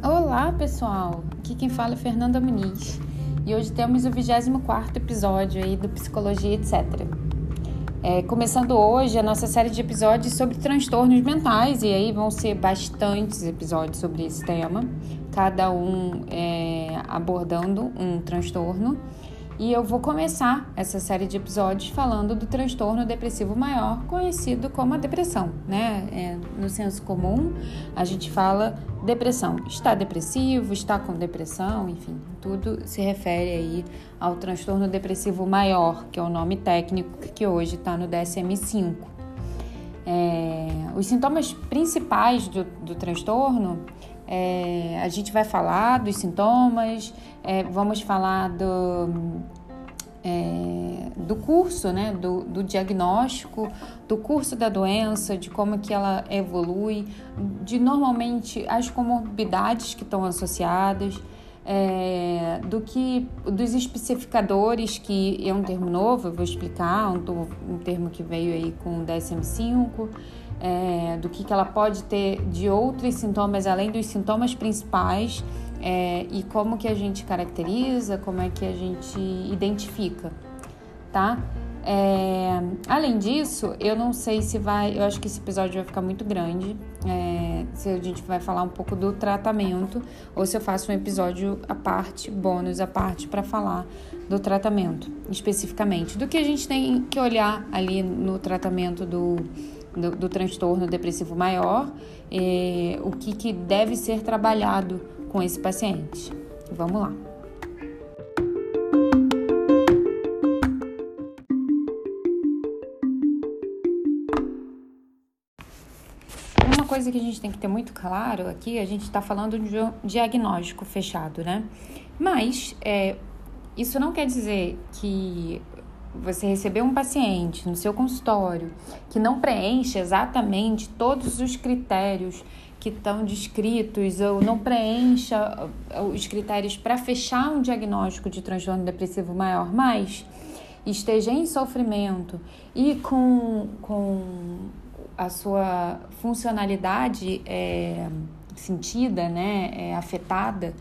Olá, pessoal. Aqui quem fala é Fernanda Muniz. E hoje temos o 24 episódio aí do Psicologia etc. É, começando hoje a nossa série de episódios sobre transtornos mentais, e aí vão ser bastantes episódios sobre esse tema, cada um é, abordando um transtorno. E eu vou começar essa série de episódios falando do transtorno depressivo maior, conhecido como a depressão, né? É, no senso comum, a gente fala depressão. Está depressivo, está com depressão, enfim, tudo se refere aí ao transtorno depressivo maior, que é o nome técnico que hoje está no DSM-5. É, os sintomas principais do, do transtorno é, a gente vai falar dos sintomas, é, vamos falar do, é, do curso, né, do, do, diagnóstico, do curso da doença, de como que ela evolui, de normalmente as comorbidades que estão associadas, é, do que dos especificadores, que é um termo novo, eu vou explicar, um, um termo que veio aí com o DSM-5, é, do que, que ela pode ter de outros sintomas além dos sintomas principais é, e como que a gente caracteriza, como é que a gente identifica, tá? É, além disso, eu não sei se vai, eu acho que esse episódio vai ficar muito grande, é, se a gente vai falar um pouco do tratamento ou se eu faço um episódio à parte, bônus à parte para falar do tratamento especificamente, do que a gente tem que olhar ali no tratamento do do, do transtorno depressivo maior, é, o que, que deve ser trabalhado com esse paciente. Vamos lá. Uma coisa que a gente tem que ter muito claro aqui, a gente está falando de um diagnóstico fechado, né? Mas é, isso não quer dizer que você receber um paciente no seu consultório que não preenche exatamente todos os critérios que estão descritos ou não preencha uh, os critérios para fechar um diagnóstico de transtorno depressivo maior, mas esteja em sofrimento e com, com a sua funcionalidade é, sentida, né, é, afetada,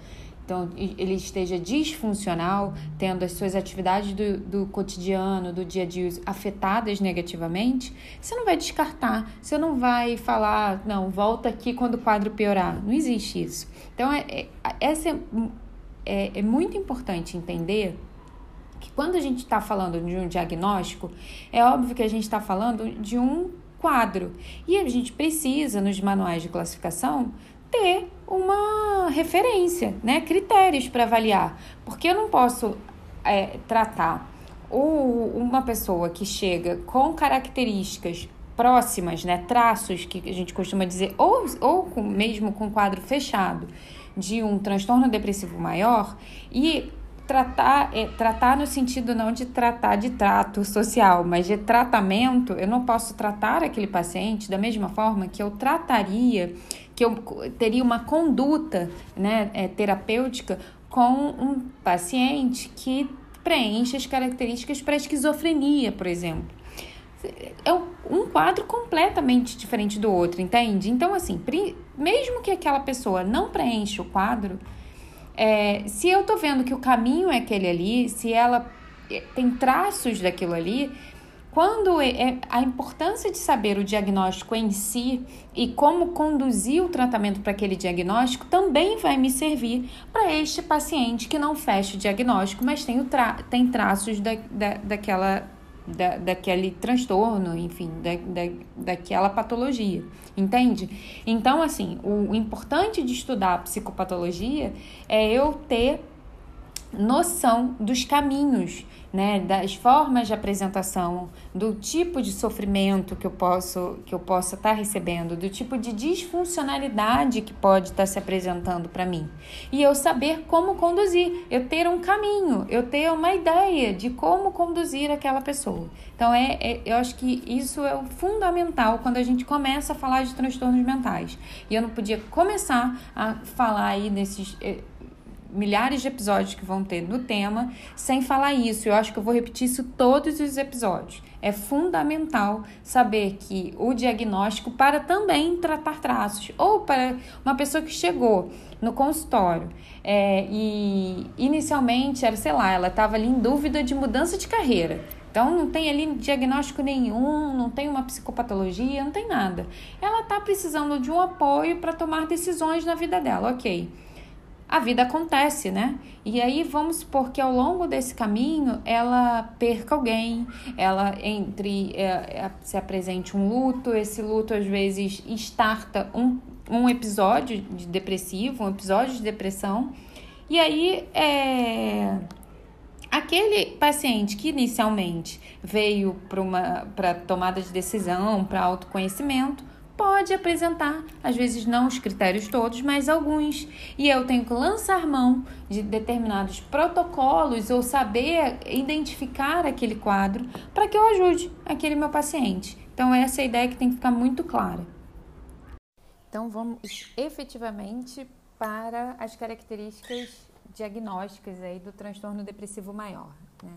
então ele esteja disfuncional, tendo as suas atividades do, do cotidiano, do dia a dia afetadas negativamente, você não vai descartar, você não vai falar, não, volta aqui quando o quadro piorar. Não existe isso. Então, é, é, essa é, é, é muito importante entender que quando a gente está falando de um diagnóstico, é óbvio que a gente está falando de um quadro. E a gente precisa, nos manuais de classificação, ter uma referência, né? critérios para avaliar. Porque eu não posso é, tratar uma pessoa que chega com características próximas, né, traços que a gente costuma dizer, ou, ou com, mesmo com quadro fechado de um transtorno depressivo maior e tratar, é, tratar no sentido não de tratar de trato social, mas de tratamento, eu não posso tratar aquele paciente da mesma forma que eu trataria que eu teria uma conduta né, é, terapêutica com um paciente que preenche as características para esquizofrenia, por exemplo. É um quadro completamente diferente do outro, entende? Então, assim, mesmo que aquela pessoa não preencha o quadro, é, se eu tô vendo que o caminho é aquele ali, se ela é, tem traços daquilo ali, quando é, é a importância de saber o diagnóstico em si e como conduzir o tratamento para aquele diagnóstico também vai me servir para este paciente que não fecha o diagnóstico, mas tem, o tra tem traços da, da, daquela, da, daquele transtorno, enfim, da, da, daquela patologia, entende? Então, assim, o, importante de estudar a psicopatologia é eu ter noção dos caminhos né, das formas de apresentação, do tipo de sofrimento que eu posso que eu possa estar tá recebendo, do tipo de disfuncionalidade que pode estar tá se apresentando para mim. E eu saber como conduzir, eu ter um caminho, eu ter uma ideia de como conduzir aquela pessoa. Então é, é eu acho que isso é o fundamental quando a gente começa a falar de transtornos mentais. E eu não podia começar a falar aí nesses eh, milhares de episódios que vão ter no tema, sem falar isso. Eu acho que eu vou repetir isso todos os episódios. É fundamental saber que o diagnóstico para também tratar traços, ou para uma pessoa que chegou no consultório é, e inicialmente era, sei lá, ela estava ali em dúvida de mudança de carreira. Então não tem ali diagnóstico nenhum, não tem uma psicopatologia, não tem nada. Ela está precisando de um apoio para tomar decisões na vida dela, ok. A vida acontece, né? E aí vamos supor que ao longo desse caminho ela perca alguém, ela entre é, é, se apresente um luto, esse luto às vezes starta um, um episódio de depressivo, um episódio de depressão. E aí é Aquele paciente que inicialmente veio para tomada de decisão, para autoconhecimento, pode apresentar, às vezes não os critérios todos, mas alguns. E eu tenho que lançar mão de determinados protocolos ou saber identificar aquele quadro para que eu ajude aquele meu paciente. Então, essa é a ideia que tem que ficar muito clara. Então, vamos efetivamente para as características diagnósticas aí do transtorno depressivo maior. Né?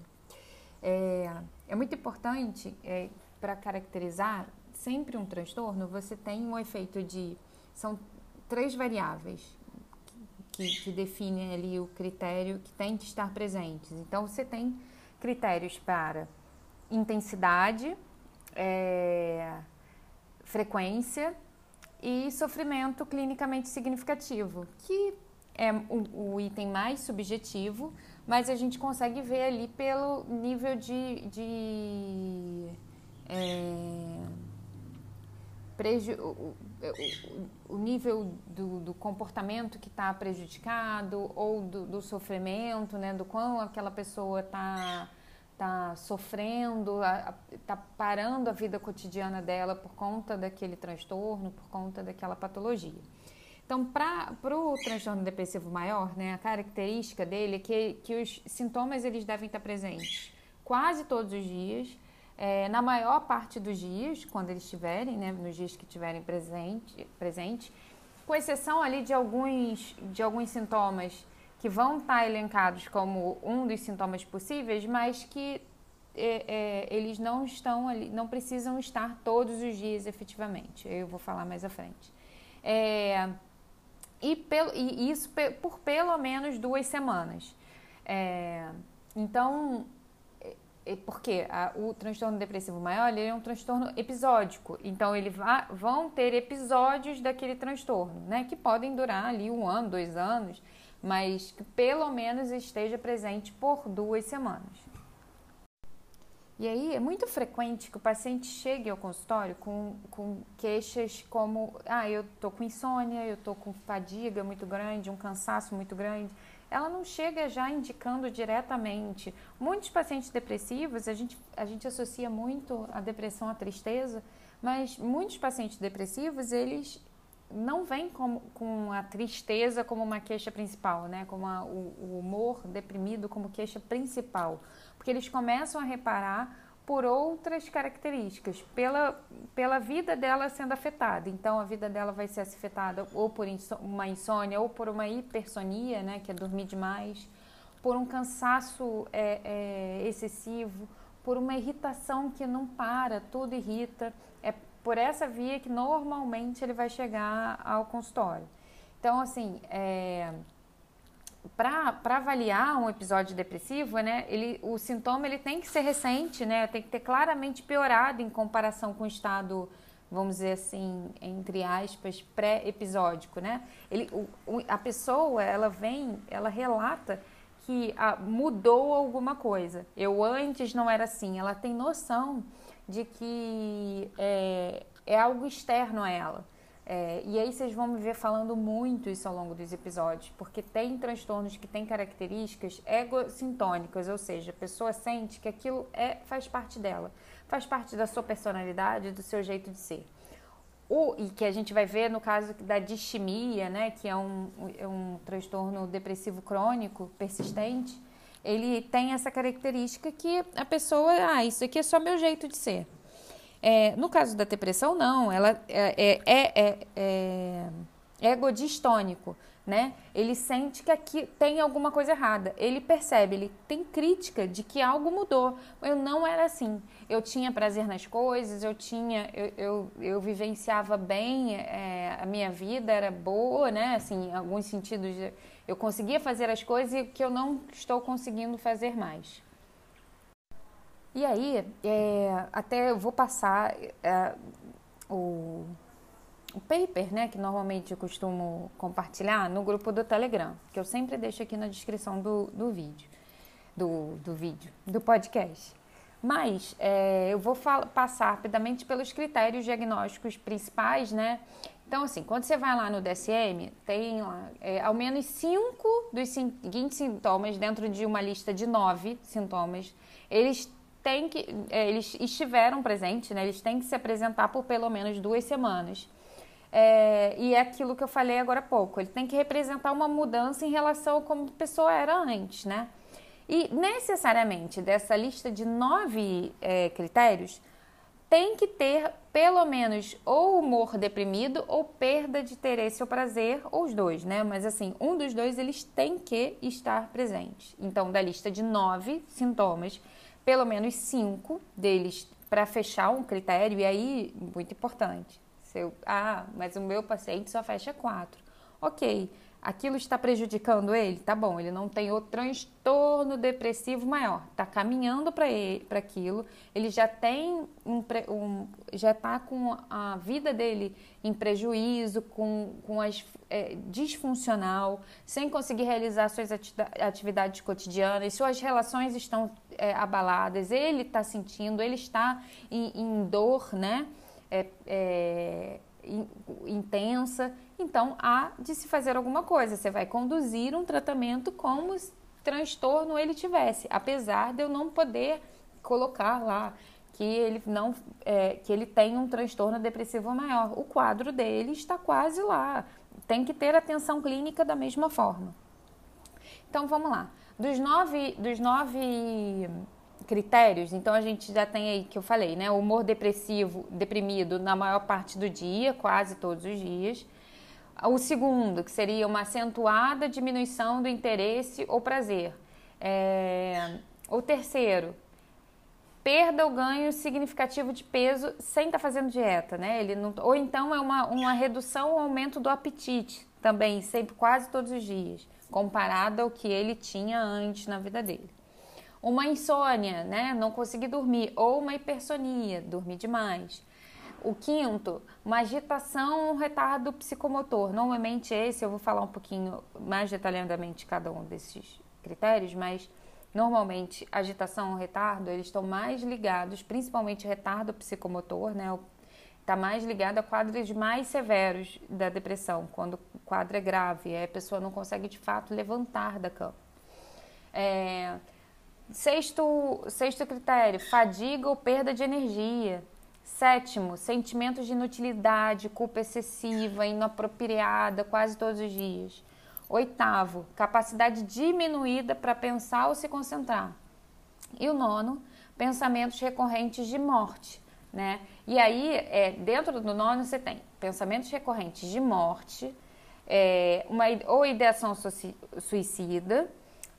É, é muito importante é, para caracterizar sempre um transtorno, você tem um efeito de. São três variáveis que, que definem ali o critério que tem que estar presentes. Então, você tem critérios para intensidade, é, frequência e sofrimento clinicamente significativo, que é o, o, item mais subjetivo, mas a gente consegue ver ali pelo nível de. de é, preju, o, o, o, nível do, do comportamento que está prejudicado ou do, do, sofrimento, né, do quão aquela pessoa está tá sofrendo, está parando a vida cotidiana dela por conta daquele transtorno, por conta daquela patologia. Então, para o transtorno depressivo maior, né, a característica dele é que, que os sintomas eles devem estar presentes quase todos os dias, é, na maior parte dos dias, quando eles estiverem, né, nos dias que estiverem presente, presente, com exceção ali de alguns, de alguns sintomas que vão estar elencados como um dos sintomas possíveis, mas que é, é, eles não estão ali, não precisam estar todos os dias efetivamente. Eu vou falar mais à frente. É, e, pelo, e isso por pelo menos duas semanas. É, então, porque a, o transtorno depressivo maior ele é um transtorno episódico. Então, ele va, vão ter episódios daquele transtorno, né? Que podem durar ali um ano, dois anos, mas que pelo menos esteja presente por duas semanas. E aí é muito frequente que o paciente chegue ao consultório com, com queixas como: ah, eu tô com insônia, eu tô com fadiga muito grande, um cansaço muito grande. Ela não chega já indicando diretamente. Muitos pacientes depressivos, a gente, a gente associa muito a depressão à tristeza, mas muitos pacientes depressivos, eles não vêm com, com a tristeza como uma queixa principal, né? Como a, o, o humor deprimido como queixa principal porque eles começam a reparar por outras características, pela, pela vida dela sendo afetada. Então, a vida dela vai ser afetada ou por uma insônia, ou por uma hipersonia, né, que é dormir demais, por um cansaço é, é, excessivo, por uma irritação que não para, tudo irrita. É por essa via que normalmente ele vai chegar ao consultório. Então, assim, é, para avaliar um episódio depressivo, né, ele, o sintoma ele tem que ser recente, né, tem que ter claramente piorado em comparação com o estado, vamos dizer assim, entre aspas, pré-episódico, né? A pessoa, ela vem, ela relata que ah, mudou alguma coisa. Eu antes não era assim. Ela tem noção de que é, é algo externo a ela. É, e aí vocês vão me ver falando muito isso ao longo dos episódios, porque tem transtornos que têm características egocintônicas, ou seja, a pessoa sente que aquilo é, faz parte dela, faz parte da sua personalidade, do seu jeito de ser. O, e que a gente vai ver no caso da distimia, né, que é um, é um transtorno depressivo crônico persistente, ele tem essa característica que a pessoa, ah, isso aqui é só meu jeito de ser. É, no caso da depressão, não, ela é, é, é, é, é egodistônico. né? Ele sente que aqui tem alguma coisa errada. Ele percebe, ele tem crítica de que algo mudou. Eu não era assim. Eu tinha prazer nas coisas, eu tinha, eu, eu, eu vivenciava bem, é, a minha vida era boa, né? Assim, em alguns sentidos, eu conseguia fazer as coisas que eu não estou conseguindo fazer mais. E aí, é, até eu vou passar é, o o paper, né, que normalmente eu costumo compartilhar no grupo do Telegram, que eu sempre deixo aqui na descrição do, do vídeo, do, do vídeo, do podcast. Mas é, eu vou passar rapidamente pelos critérios diagnósticos principais, né? Então, assim, quando você vai lá no DSM, tem lá é, ao menos cinco dos seguintes sintomas dentro de uma lista de nove sintomas. Eles têm que, é, eles estiveram presentes, né? Eles têm que se apresentar por pelo menos duas semanas. É, e é aquilo que eu falei agora há pouco. Ele tem que representar uma mudança em relação a como a pessoa era antes, né? E necessariamente dessa lista de nove é, critérios, tem que ter pelo menos ou humor deprimido ou perda de interesse ou prazer, ou os dois, né? Mas assim, um dos dois eles tem que estar presentes. Então, da lista de nove sintomas, pelo menos cinco deles para fechar um critério, e aí, muito importante, eu, ah, mas o meu paciente só fecha quatro. Ok, aquilo está prejudicando ele? Tá bom, ele não tem o transtorno depressivo maior, está caminhando para aquilo, ele já tem um, um já está com a vida dele em prejuízo, com, com as é, disfuncional, sem conseguir realizar suas atividades cotidianas, suas relações estão é, abaladas, ele está sentindo, ele está em, em dor, né? é, é, intensa, então há de se fazer alguma coisa. Você vai conduzir um tratamento como se transtorno ele tivesse, apesar de eu não poder colocar lá que ele não é, que ele tem um transtorno depressivo maior. O quadro dele está quase lá. Tem que ter atenção clínica da mesma forma. Então vamos lá. Dos nove, dos nove critérios, então a gente já tem aí que eu falei, né? Humor depressivo, deprimido na maior parte do dia, quase todos os dias. O segundo, que seria uma acentuada diminuição do interesse ou prazer. É... O terceiro, perda ou ganho significativo de peso sem estar tá fazendo dieta, né? Ele não... Ou então é uma, uma redução ou aumento do apetite, também, sempre, quase todos os dias, comparado ao que ele tinha antes na vida dele uma insônia, né? Não conseguir dormir, ou uma hipersonia, dormir demais. O quinto, uma agitação, um retardo psicomotor. Normalmente esse eu vou falar um pouquinho mais detalhadamente cada um desses critérios, mas normalmente agitação ou retardo, eles estão mais ligados, principalmente retardo psicomotor, né? Está mais ligado a quadros mais severos da depressão, quando o quadro é grave, a pessoa não consegue de fato levantar da cama. É, Sexto, sexto critério, fadiga ou perda de energia. Sétimo, sentimentos de inutilidade, culpa excessiva, inapropriada quase todos os dias. Oitavo, capacidade diminuída para pensar ou se concentrar. E o nono, pensamentos recorrentes de morte, né? E aí, é, dentro do nono, você tem pensamentos recorrentes de morte, é, uma, ou ideação suicida,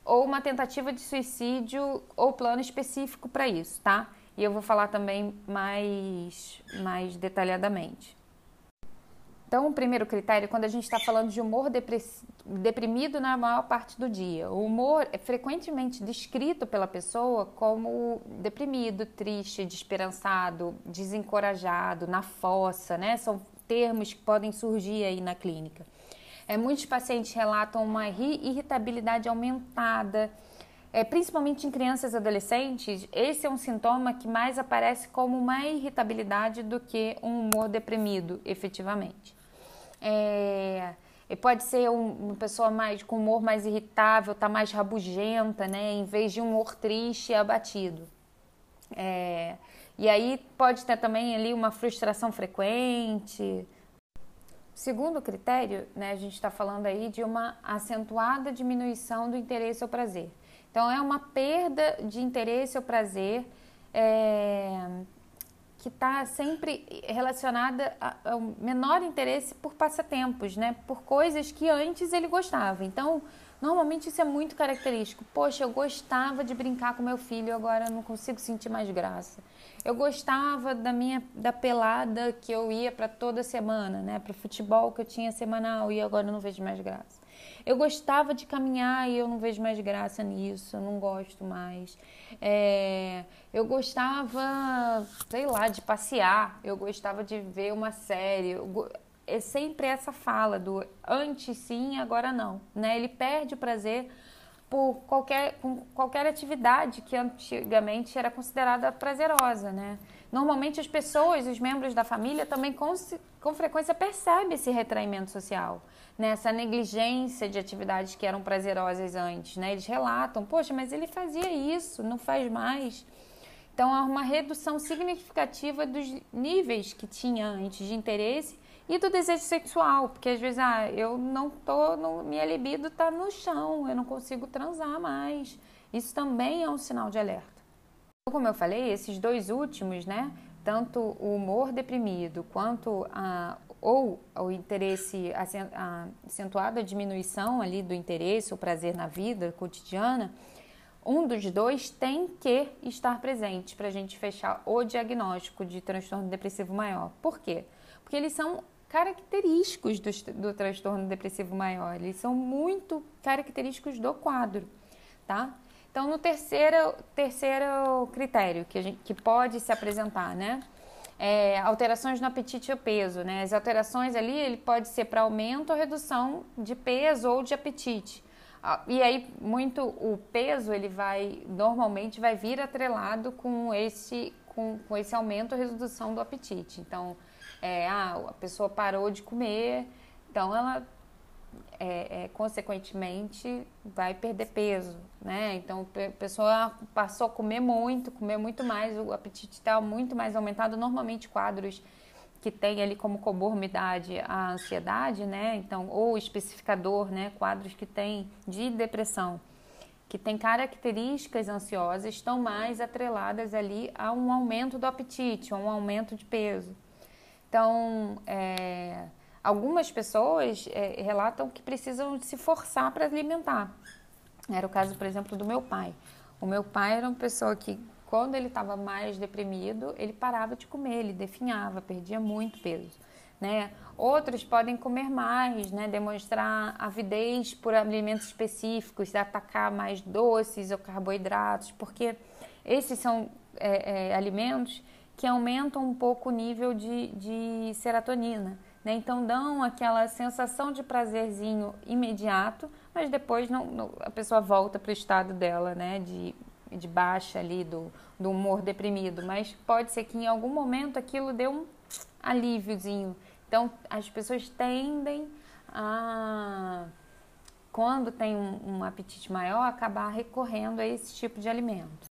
ou uma tentativa de suicídio ou plano específico para isso, tá? E eu vou falar também mais, mais detalhadamente. Então, o primeiro critério, quando a gente está falando de humor deprimido na maior parte do dia, o humor é frequentemente descrito pela pessoa como deprimido, triste, desesperançado, desencorajado, na fossa, né? São termos que podem surgir aí na clínica. É, muitos pacientes relatam uma irritabilidade aumentada, é, principalmente em crianças e adolescentes. Esse é um sintoma que mais aparece como uma irritabilidade do que um humor deprimido, efetivamente. É, pode ser um, uma pessoa mais com humor mais irritável, tá mais rabugenta, né, em vez de um humor triste e abatido. É, e aí pode ter também ali uma frustração frequente. Segundo critério, né, a gente está falando aí de uma acentuada diminuição do interesse ou prazer. Então, é uma perda de interesse ou prazer é, que está sempre relacionada ao menor interesse por passatempos, né? Por coisas que antes ele gostava. Então, normalmente isso é muito característico. Poxa, eu gostava de brincar com meu filho, agora não consigo sentir mais graça. Eu gostava da minha da pelada que eu ia para toda semana, né? Para futebol que eu tinha semanal e agora não vejo mais graça. Eu gostava de caminhar e eu não vejo mais graça nisso, eu não gosto mais. É, eu gostava, sei lá, de passear, eu gostava de ver uma série. Eu, é sempre essa fala do antes sim, agora não. Né? Ele perde o prazer por qualquer, com qualquer atividade que antigamente era considerada prazerosa, né? Normalmente as pessoas, os membros da família também com, com frequência percebem esse retraimento social nessa negligência de atividades que eram prazerosas antes, né? Eles relatam, poxa, mas ele fazia isso, não faz mais. Então há uma redução significativa dos níveis que tinha antes de interesse e do desejo sexual, porque às vezes, ah, eu não tô, no, minha libido está no chão, eu não consigo transar mais. Isso também é um sinal de alerta. Como eu falei, esses dois últimos, né? Tanto o humor deprimido quanto a, ou o interesse acentuado, a diminuição ali do interesse, o prazer na vida cotidiana, um dos dois tem que estar presente para a gente fechar o diagnóstico de transtorno depressivo maior. Por quê? Porque eles são característicos do, do transtorno depressivo maior, eles são muito característicos do quadro, tá? Então, no terceiro, terceiro critério que, gente, que pode se apresentar, né? é, alterações no apetite e peso, né? As alterações ali, ele pode ser para aumento ou redução de peso ou de apetite. Ah, e aí, muito o peso, ele vai, normalmente, vai vir atrelado com esse, com, com esse aumento ou redução do apetite. Então, é, ah, a pessoa parou de comer, então ela é, é, consequentemente vai perder peso, né? Então a pessoa passou a comer muito, comer muito mais, o apetite está muito mais aumentado. Normalmente quadros que tem ali como comorbidade a ansiedade, né? Então ou especificador, né? Quadros que tem de depressão, que tem características ansiosas, estão mais atreladas ali a um aumento do apetite, a um aumento de peso. Então, é, Algumas pessoas é, relatam que precisam se forçar para alimentar. Era o caso, por exemplo, do meu pai. O meu pai era uma pessoa que, quando ele estava mais deprimido, ele parava de comer, ele definhava, perdia muito peso. Né? Outros podem comer mais, né? demonstrar avidez por alimentos específicos, atacar mais doces ou carboidratos, porque esses são é, é, alimentos que aumentam um pouco o nível de, de serotonina. Né? Então dão aquela sensação de prazerzinho imediato, mas depois não, não, a pessoa volta para o estado dela, né? De, de baixa ali, do, do humor deprimido. Mas pode ser que em algum momento aquilo dê um alíviozinho. Então as pessoas tendem a, quando tem um, um apetite maior, acabar recorrendo a esse tipo de alimento.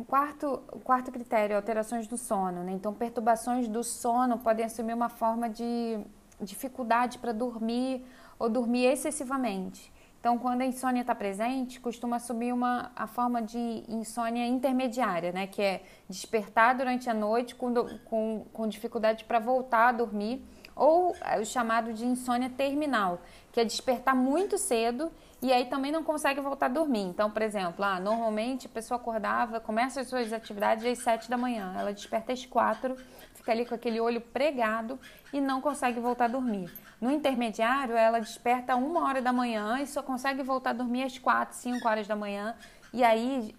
O quarto, o quarto critério, alterações do sono. Né? Então, perturbações do sono podem assumir uma forma de dificuldade para dormir ou dormir excessivamente. Então, quando a insônia está presente, costuma assumir uma, a forma de insônia intermediária, né? que é despertar durante a noite com, com, com dificuldade para voltar a dormir, ou o chamado de insônia terminal, que é despertar muito cedo e aí também não consegue voltar a dormir. Então, por exemplo, ah, normalmente a pessoa acordava, começa as suas atividades às 7 da manhã, ela desperta às 4, fica ali com aquele olho pregado e não consegue voltar a dormir. No intermediário, ela desperta uma hora da manhã e só consegue voltar a dormir às 4, 5 horas da manhã. E aí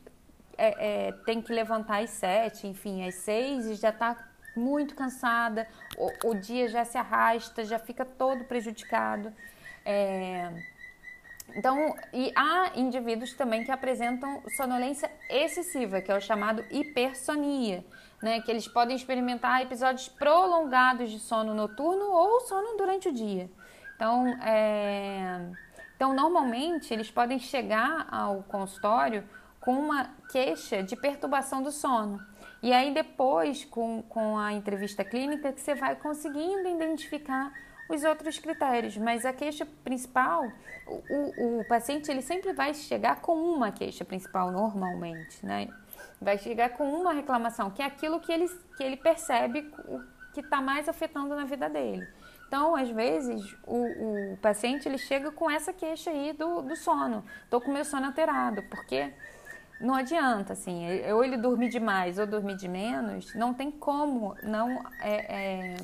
é, é, tem que levantar às 7, enfim, às 6 e já está muito cansada, o, o, dia já se arrasta, já fica todo prejudicado. É, então, e há indivíduos também que apresentam sonolência excessiva, que é o chamado hipersonia, né? Que eles podem experimentar episódios prolongados de sono noturno ou sono durante o dia. Então, é... então normalmente eles podem chegar ao consultório com uma queixa de perturbação do sono. E aí depois, com, com a entrevista clínica, que você vai conseguindo identificar os outros critérios, mas a queixa principal, o, o, o, paciente ele sempre vai chegar com uma queixa principal normalmente, né? vai chegar com uma reclamação, que é aquilo que ele, que ele percebe que está mais afetando na vida dele. Então, às vezes, o, o, paciente ele chega com essa queixa aí do, do sono. Estou com meu sono alterado, porque não adianta, assim, ou ele dormir demais ou dormir de menos, não tem como não é, é,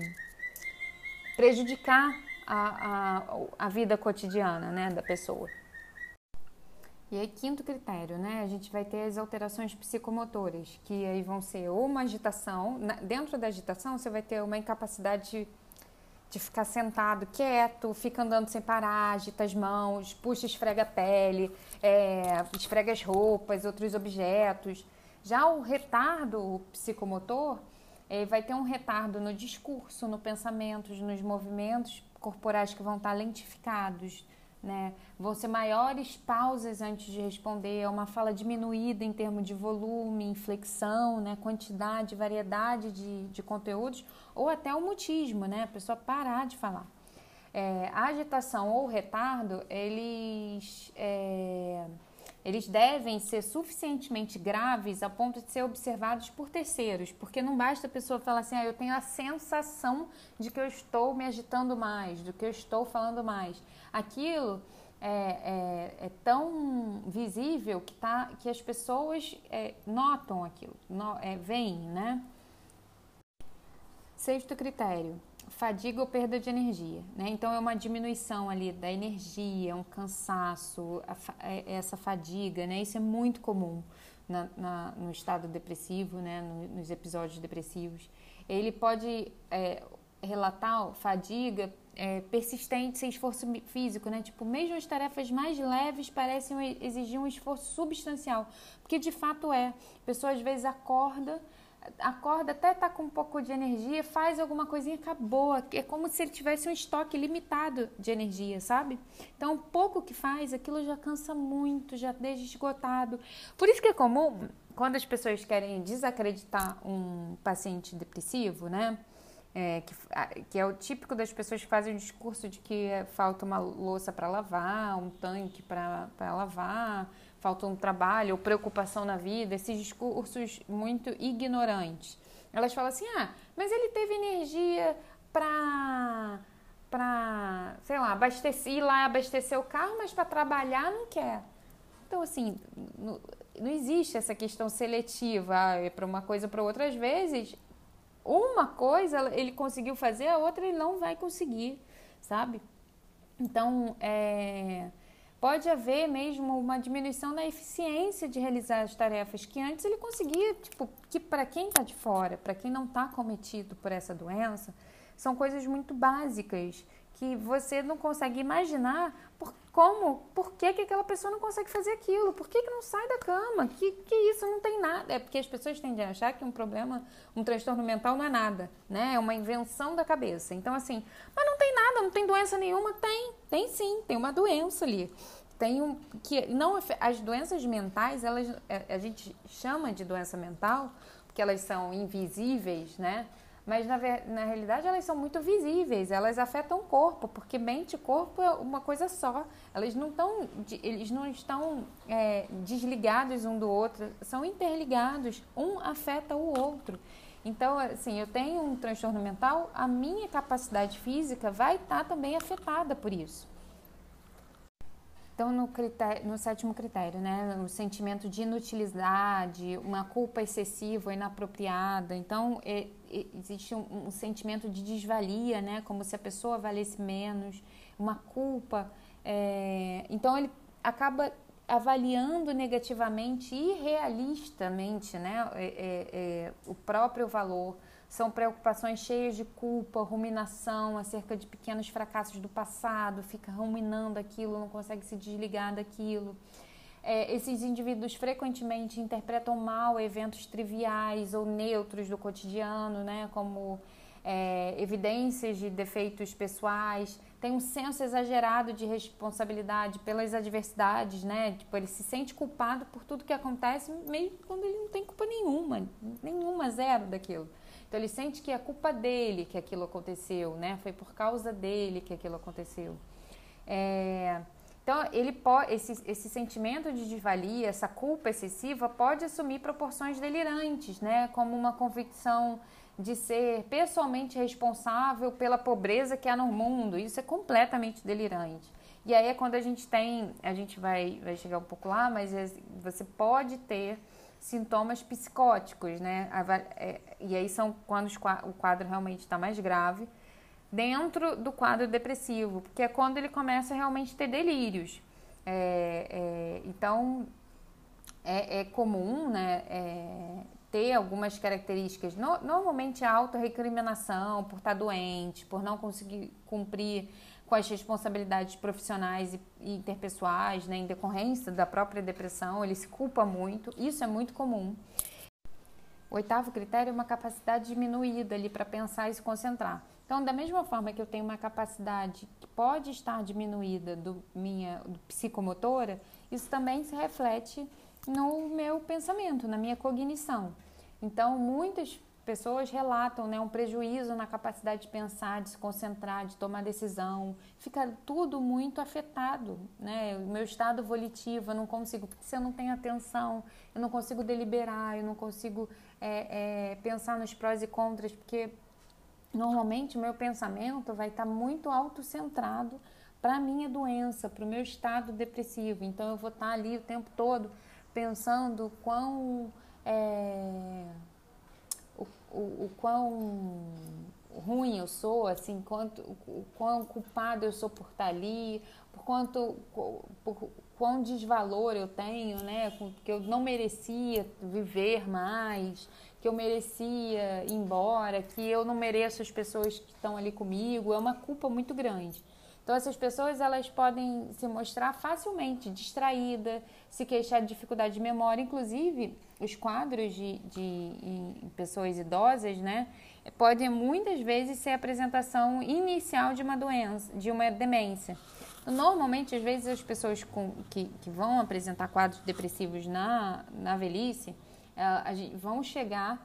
prejudicar a, a, a vida cotidiana né, da pessoa. E aí, quinto critério, né? A gente vai ter as alterações psicomotoras, que aí vão ser uma agitação, dentro da agitação você vai ter uma incapacidade de, de ficar sentado quieto, fica andando sem parar, agita as mãos, puxa, esfrega a pele, é, esfrega as roupas, outros objetos. Já o retardo psicomotor é, vai ter um retardo no discurso, no pensamento, nos movimentos corporais que vão estar lentificados, né? Vão ser maiores pausas antes de responder, é uma fala diminuída em termos de volume, inflexão, né? quantidade, variedade de, de conteúdos, ou até o mutismo, né? A pessoa parar de falar. É, a agitação ou retardo, eles é, eles devem ser suficientemente graves a ponto de ser observados por terceiros, porque não basta a pessoa falar assim, ah, eu tenho a sensação de que eu estou me agitando mais, de que eu estou falando mais. Aquilo é, é, é tão visível que, tá, que as pessoas é, notam aquilo, no, é, veem, né? Sexto critério, fadiga ou perda de energia, né? Então é uma diminuição ali da energia, um cansaço, é, essa fadiga, né? Isso é muito comum na, na, no estado depressivo, né? nos episódios depressivos. Ele pode é, relatar fadiga é, persistente sem esforço físico, né? Tipo, mesmo as tarefas mais leves parecem exigir um esforço substancial, porque de fato é. A pessoa às vezes acorda acorda, até tá com um pouco de energia, faz alguma coisinha, acabou. É como se ele tivesse um estoque limitado de energia, sabe? Então, pouco que faz, aquilo já cansa muito, já deixa esgotado. Por isso que é comum, quando as pessoas querem desacreditar um paciente depressivo, né? É, que, que, é o típico das pessoas que fazem o discurso de que falta uma louça para lavar, um tanque para lavar, falta um trabalho ou preocupação na vida, esses discursos muito ignorantes. Elas falam assim: ah, mas ele teve energia para para, sei lá, abastecer, ir lá abastecer o carro, mas para trabalhar não quer. Então, assim, não, não existe essa questão seletiva ah, é para uma coisa para outra. Às vezes, uma coisa ele conseguiu fazer, a outra ele não vai conseguir, sabe? Então, é Pode haver mesmo uma diminuição na eficiência de realizar as tarefas que antes ele conseguia, tipo, que para quem está de fora, para quem não está cometido por essa doença, são coisas muito básicas que você não consegue imaginar por como, por que, que aquela pessoa não consegue fazer aquilo, por que, que não sai da cama, que, que isso não tem nada. É porque as pessoas tendem a achar que um problema, um transtorno mental não é nada, né? É uma invenção da cabeça. Então, assim, mas não tem nada, não tem doença nenhuma? Tem, tem sim, tem uma doença ali. Tem um que não as doenças mentais, elas é, a gente chama de doença mental porque elas são invisíveis, né? mas na, na realidade elas são muito visíveis, elas afetam o corpo, porque mente e corpo é uma coisa só. Elas não estão, eles não estão é, desligados um do outro, são interligados, um afeta o outro. Então, assim, eu tenho um transtorno mental, a minha capacidade física vai estar também afetada por isso. Então, no, critério, no sétimo critério, né, o sentimento de inutilidade, uma culpa excessiva, inapropriada. Então, é, é, existe um, um, sentimento de desvalia, né, como se a pessoa valesse menos, uma culpa. É, então, ele acaba avaliando negativamente e realistamente né, é, é, é, o próprio valor são preocupações cheias de culpa, ruminação acerca de pequenos fracassos do passado, fica ruminando aquilo, não consegue se desligar daquilo. É, esses indivíduos frequentemente interpretam mal eventos triviais ou neutros do cotidiano, né, como é, evidências de defeitos pessoais, tem um senso exagerado de responsabilidade pelas adversidades, né? Tipo, ele se sente culpado por tudo que acontece, meio quando ele não tem culpa nenhuma, nenhuma, zero daquilo. Então ele sente que é culpa dele que aquilo aconteceu, né? Foi por causa dele que aquilo aconteceu. É, Então, ele pode, esse, esse sentimento de desvalia, essa culpa excessiva, pode assumir proporções delirantes, né? Como uma convicção de ser pessoalmente responsável pela pobreza que há no mundo. Isso é completamente delirante. E aí é quando a gente tem, a gente vai, vai chegar um pouco lá, mas é, você pode ter sintomas psicóticos, né? É, e aí são quando o quadro realmente está mais grave dentro do quadro depressivo, porque é quando ele começa a realmente ter delírios. É, é, então, é, é, comum né, é, ter algumas características, no, normalmente a autorrecriminação por estar doente, por não conseguir cumprir com as responsabilidades profissionais e, interpessoais, né, em decorrência da própria depressão, ele se culpa muito, isso é muito comum. O oitavo critério é uma capacidade diminuída ali para pensar e se concentrar. Então, da mesma forma que eu tenho uma capacidade que pode estar diminuída do minha do psicomotora, isso também se reflete no meu pensamento, na minha cognição. Então, muitas pessoas relatam né, um prejuízo na capacidade de pensar, de se concentrar, de tomar decisão. Fica tudo muito afetado. Né? O meu estado volitivo, eu não consigo, porque se eu não tenho atenção, eu não consigo deliberar, eu não consigo é, é, pensar nos prós e contras, porque normalmente o meu pensamento vai estar muito autocentrado para a minha doença, para o meu estado depressivo. Então eu vou estar ali o tempo todo pensando quão é, o, o, quão ruim eu sou, assim, quanto, o quão culpado eu sou por estar ali, por quanto por, quão desvalor eu tenho, né? Que eu não merecia viver mais, que eu merecia ir embora, que eu não mereço as pessoas que estão ali comigo, é uma culpa muito grande. Então essas pessoas elas podem se mostrar facilmente distraída, se queixar de dificuldade de memória, inclusive os quadros de, de em pessoas idosas, né, podem muitas vezes ser a apresentação inicial de uma doença, de uma demência. Normalmente, às vezes, as pessoas com, que, que vão apresentar quadros depressivos na, na velhice uh, vão chegar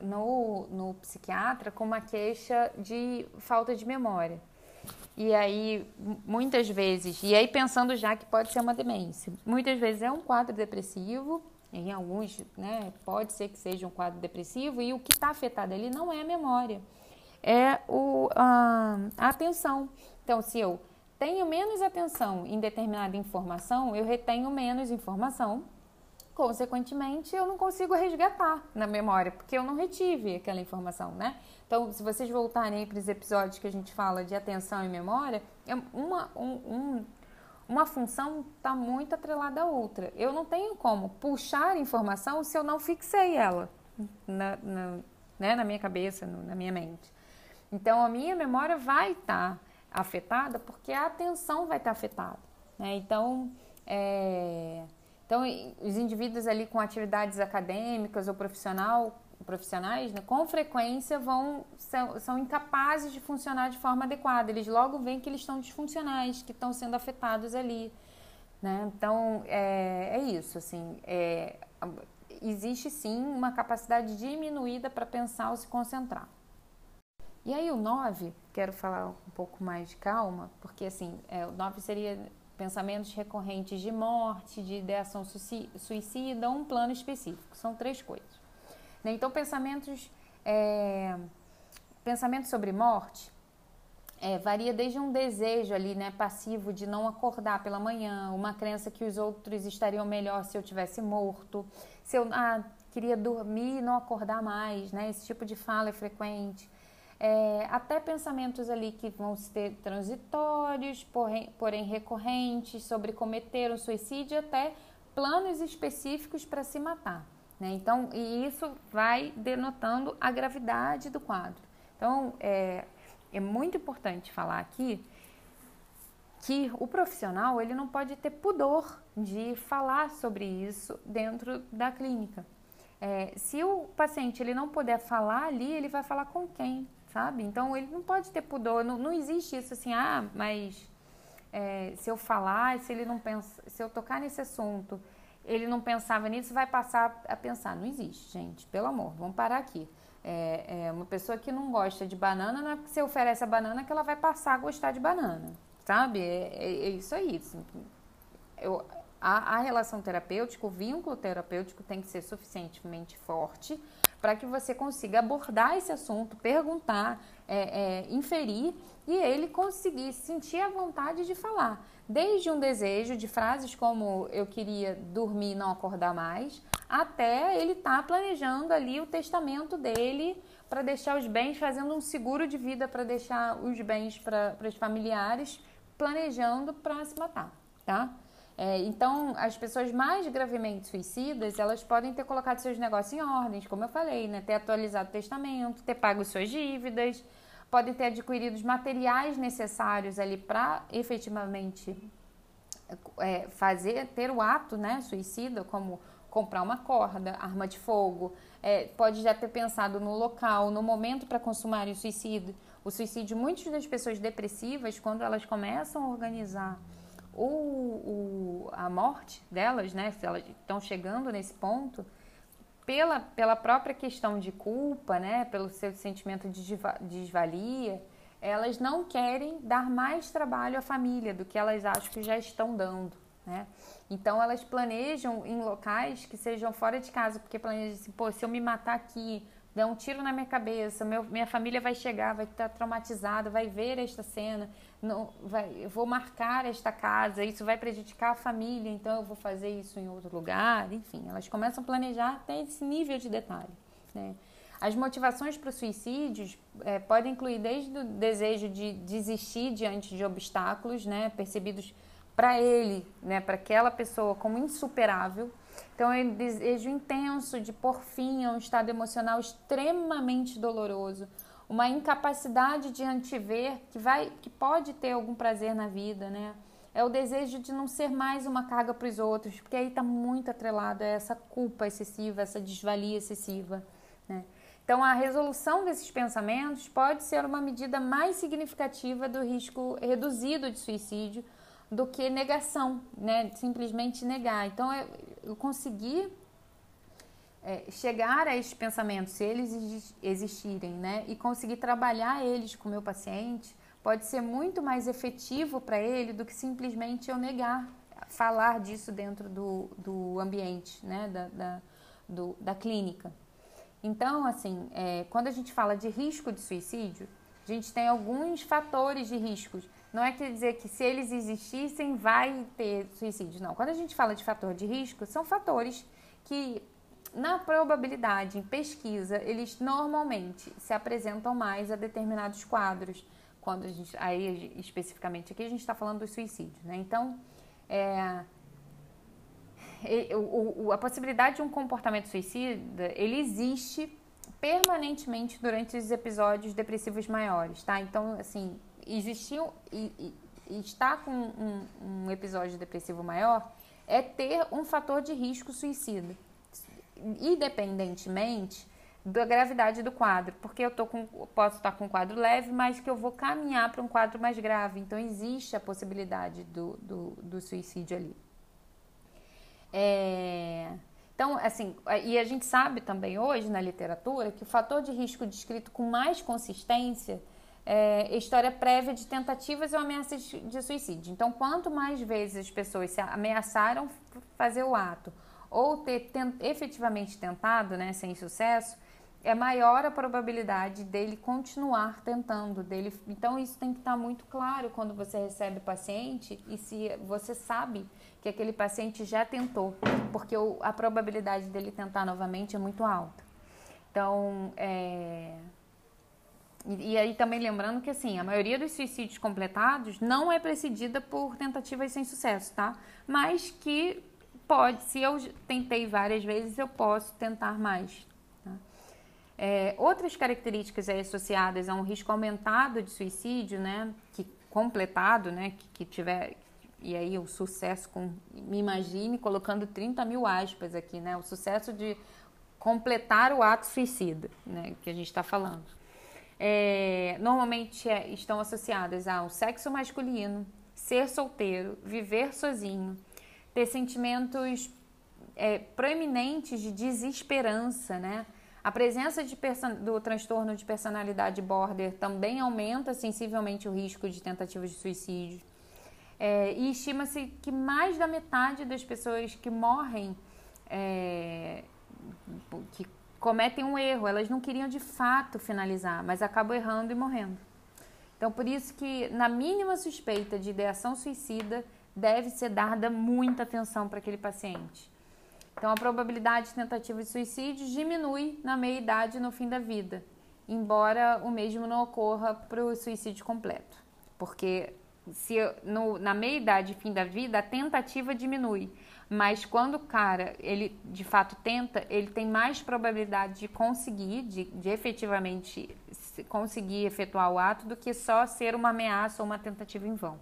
no, no psiquiatra com uma queixa de falta de memória. E aí, muitas vezes, e aí pensando já que pode ser uma demência, muitas vezes é um quadro depressivo, em alguns, né, pode ser que seja um quadro depressivo, e o que está afetado ali não é a memória, é o, a, a atenção. Então, se eu tenho menos atenção em determinada informação, eu retenho menos informação. Consequentemente, eu não consigo resgatar na memória, porque eu não retive aquela informação, né? Então, se vocês voltarem para os episódios que a gente fala de atenção e memória, é uma, um, um, uma função está muito atrelada à outra. Eu não tenho como puxar informação se eu não fixei ela na, na, né, na minha cabeça, no, na minha mente. Então, a minha memória vai estar tá afetada porque a atenção vai estar afetada. Né? Então, é, então, os indivíduos ali com atividades acadêmicas ou profissional, profissionais, né, com frequência vão são, são, incapazes de funcionar de forma adequada. Eles logo veem que eles estão disfuncionais, que estão sendo afetados ali. Né? Então, é, é isso. Assim, é, existe sim uma capacidade diminuída para pensar ou se concentrar. E aí o 9, quero falar um pouco mais de calma, porque assim, é, o 9 seria pensamentos recorrentes de morte, de ideação suicida, um plano específico. São três coisas. Né? Então, pensamentos, é, pensamentos sobre morte é, varia desde um desejo ali, né, passivo de não acordar pela manhã, uma crença que os outros estariam melhor se eu tivesse morto, se eu ah, queria dormir e não acordar mais, né? Esse tipo de fala é frequente é, até pensamentos ali que vão ser transitórios, porém, porém recorrentes, sobre cometer um suicídio, até planos específicos para se matar. Né? Então, e isso vai denotando a gravidade do quadro. Então, é, é muito importante falar aqui que o profissional ele não pode ter pudor de falar sobre isso dentro da clínica. É, se o paciente ele não puder falar ali, ele vai falar com quem? sabe? Então ele não pode ter pudor, não, não existe isso assim, ah, mas é, se eu falar, se ele não pensa, se eu tocar nesse assunto, ele não pensava nisso, vai passar a pensar. Não existe, gente, pelo amor, vamos parar aqui. É, é uma pessoa que não gosta de banana, não é porque você oferece a banana que ela vai passar a gostar de banana, sabe? É, é, é isso aí. Assim. Eu, a, a relação terapêutica, o vínculo terapêutico tem que ser suficientemente forte para que você consiga abordar esse assunto, perguntar, é, é, inferir e ele conseguir sentir a vontade de falar. Desde um desejo de frases como eu queria dormir e não acordar mais, até ele tá planejando ali o testamento dele para deixar os bens, fazendo um seguro de vida para deixar os bens para os familiares, planejando para se matar, tá? É, então, as pessoas mais gravemente suicidas, elas podem ter colocado seus negócios em ordem, como eu falei, né? Ter atualizado o testamento, ter pago suas dívidas, podem ter adquirido os materiais necessários ali para efetivamente é, fazer, ter o ato né, suicida, como comprar uma corda, arma de fogo, é, pode já ter pensado no local, no momento para consumar o suicídio. O suicídio, muitas das pessoas depressivas, quando elas começam a organizar o, o, a morte delas, né, se elas estão chegando nesse ponto, pela, pela própria questão de culpa, né, pelo seu sentimento de desvalia, elas não querem dar mais trabalho à família do que elas acham que já estão dando, né? Então elas planejam em locais que sejam fora de casa, porque planejam assim, pô, se eu me matar aqui, der um tiro na minha cabeça, meu, minha família vai chegar, vai estar traumatizada, vai ver esta cena, não, vai, eu vou marcar esta casa, isso vai prejudicar a família, então eu vou fazer isso em outro lugar, enfim, elas começam a planejar até esse nível de detalhe. Né? As motivações para o suicídio é, podem incluir desde o desejo de desistir diante de obstáculos, né, percebidos para ele, né, para aquela pessoa como insuperável, então, é um desejo intenso de por fim a um estado emocional extremamente doloroso, uma incapacidade de antever que vai, que pode ter algum prazer na vida, né? É o desejo de não ser mais uma carga para os outros, porque aí está muito atrelado a essa culpa excessiva, essa desvalia excessiva, né? Então, a resolução desses pensamentos pode ser uma medida mais significativa do risco reduzido de suicídio do que negação, né? Simplesmente negar. Então, eu, eu consegui é, chegar a esses pensamentos, se eles existirem, né? E conseguir trabalhar eles com o meu paciente, pode ser muito mais efetivo para ele do que simplesmente eu negar, falar disso dentro do, do ambiente, né? Da, da, do, da clínica. Então, assim, é, quando a gente fala de risco de suicídio, a gente tem alguns fatores de riscos não é quer dizer que se eles existissem vai ter suicídio, não. Quando a gente fala de fator de risco, são fatores que na probabilidade, em pesquisa, eles normalmente se apresentam mais a determinados quadros. Quando a gente, aí especificamente aqui a gente está falando do suicídio, né? Então, é, o, o, a possibilidade de um comportamento suicida, ele existe permanentemente durante os episódios depressivos maiores, tá? Então, assim, existiam e, e estar com um, um episódio depressivo maior é ter um fator de risco suicida, independentemente da gravidade do quadro, porque eu tô com, posso estar com um quadro leve, mas que eu vou caminhar para um quadro mais grave. Então, existe a possibilidade do, do, do suicídio ali. É, então, assim, e a gente sabe também hoje na literatura que o fator de risco descrito com mais consistência é, história prévia de tentativas ou ameaças de suicídio. Então, quanto mais vezes as pessoas se ameaçaram fazer o ato ou ter efetivamente tentado, né, sem sucesso, é maior a probabilidade dele continuar tentando. Dele, então, isso tem que estar muito claro quando você recebe o paciente e se você sabe que aquele paciente já tentou, porque o, a probabilidade dele tentar novamente é muito alta. Então, é, e, e, aí também lembrando que assim, a maioria dos suicídios completados não é precedida por tentativas sem sucesso, tá? Mas que pode, se eu tentei várias vezes, eu posso tentar mais. Tá? É, outras características associadas a um risco aumentado de suicídio, né? Que completado, né? Que, que tiver e aí o sucesso com, me imagine colocando 30 mil aspas aqui, né? O sucesso de completar o ato suicida, né? Que a gente está falando é, normalmente é, estão associadas ao sexo masculino, ser solteiro, viver sozinho, ter sentimentos é, proeminentes de desesperança, né? A presença de do transtorno de personalidade border também aumenta sensivelmente o risco de tentativas de suicídio. É, e estima-se que mais da metade das pessoas que morrem, é, que cometem um erro, elas não queriam de fato finalizar, mas acabam errando e morrendo. Então, por isso que na mínima suspeita de ideação suicida, deve ser dada muita atenção para aquele paciente. Então, a probabilidade de tentativa de suicídio diminui na meia-idade e no fim da vida, embora o mesmo não ocorra para o suicídio completo. Porque se no, na meia-idade e fim da vida, a tentativa diminui. Mas quando o cara, ele de fato tenta, ele tem mais probabilidade de conseguir, de, de efetivamente conseguir efetuar o ato, do que só ser uma ameaça ou uma tentativa em vão